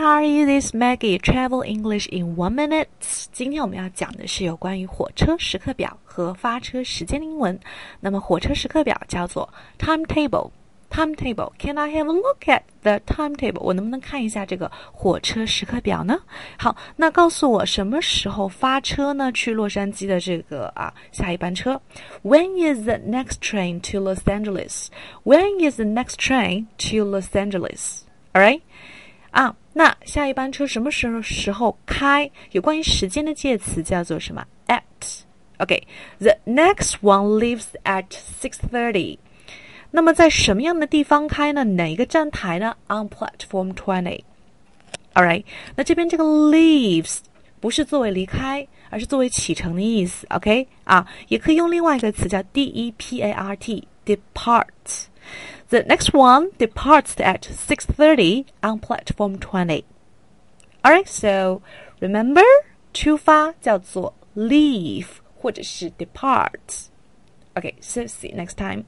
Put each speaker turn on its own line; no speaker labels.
how are you? This Maggie. Travel English in one minute. 今天我们要讲的是有关于火车时刻表和发车时间的英文。那么火车时刻表叫做 timetable。timetable. Can I have a look at the timetable? 我能不能看一下这个火车时刻表呢？好，那告诉我什么时候发车呢？去洛杉矶的这个啊下一班车。When is the next train to Los Angeles? When is the next train to Los Angeles? All right. 啊，那下一班车什么时候时候开？有关于时间的介词叫做什么？at。OK，the next one leaves at six thirty。那么在什么样的地方开呢？哪一个站台呢？On platform twenty。All right，那这边这个 leaves 不是作为离开，而是作为启程的意思。OK，啊，也可以用另外一个词叫 d e p a r t，depart e p a r t，depart。The next one departs at 6:30 on platform 20. All right, so remember 出发叫做 leave 或者是 depart. Okay, so see you next time.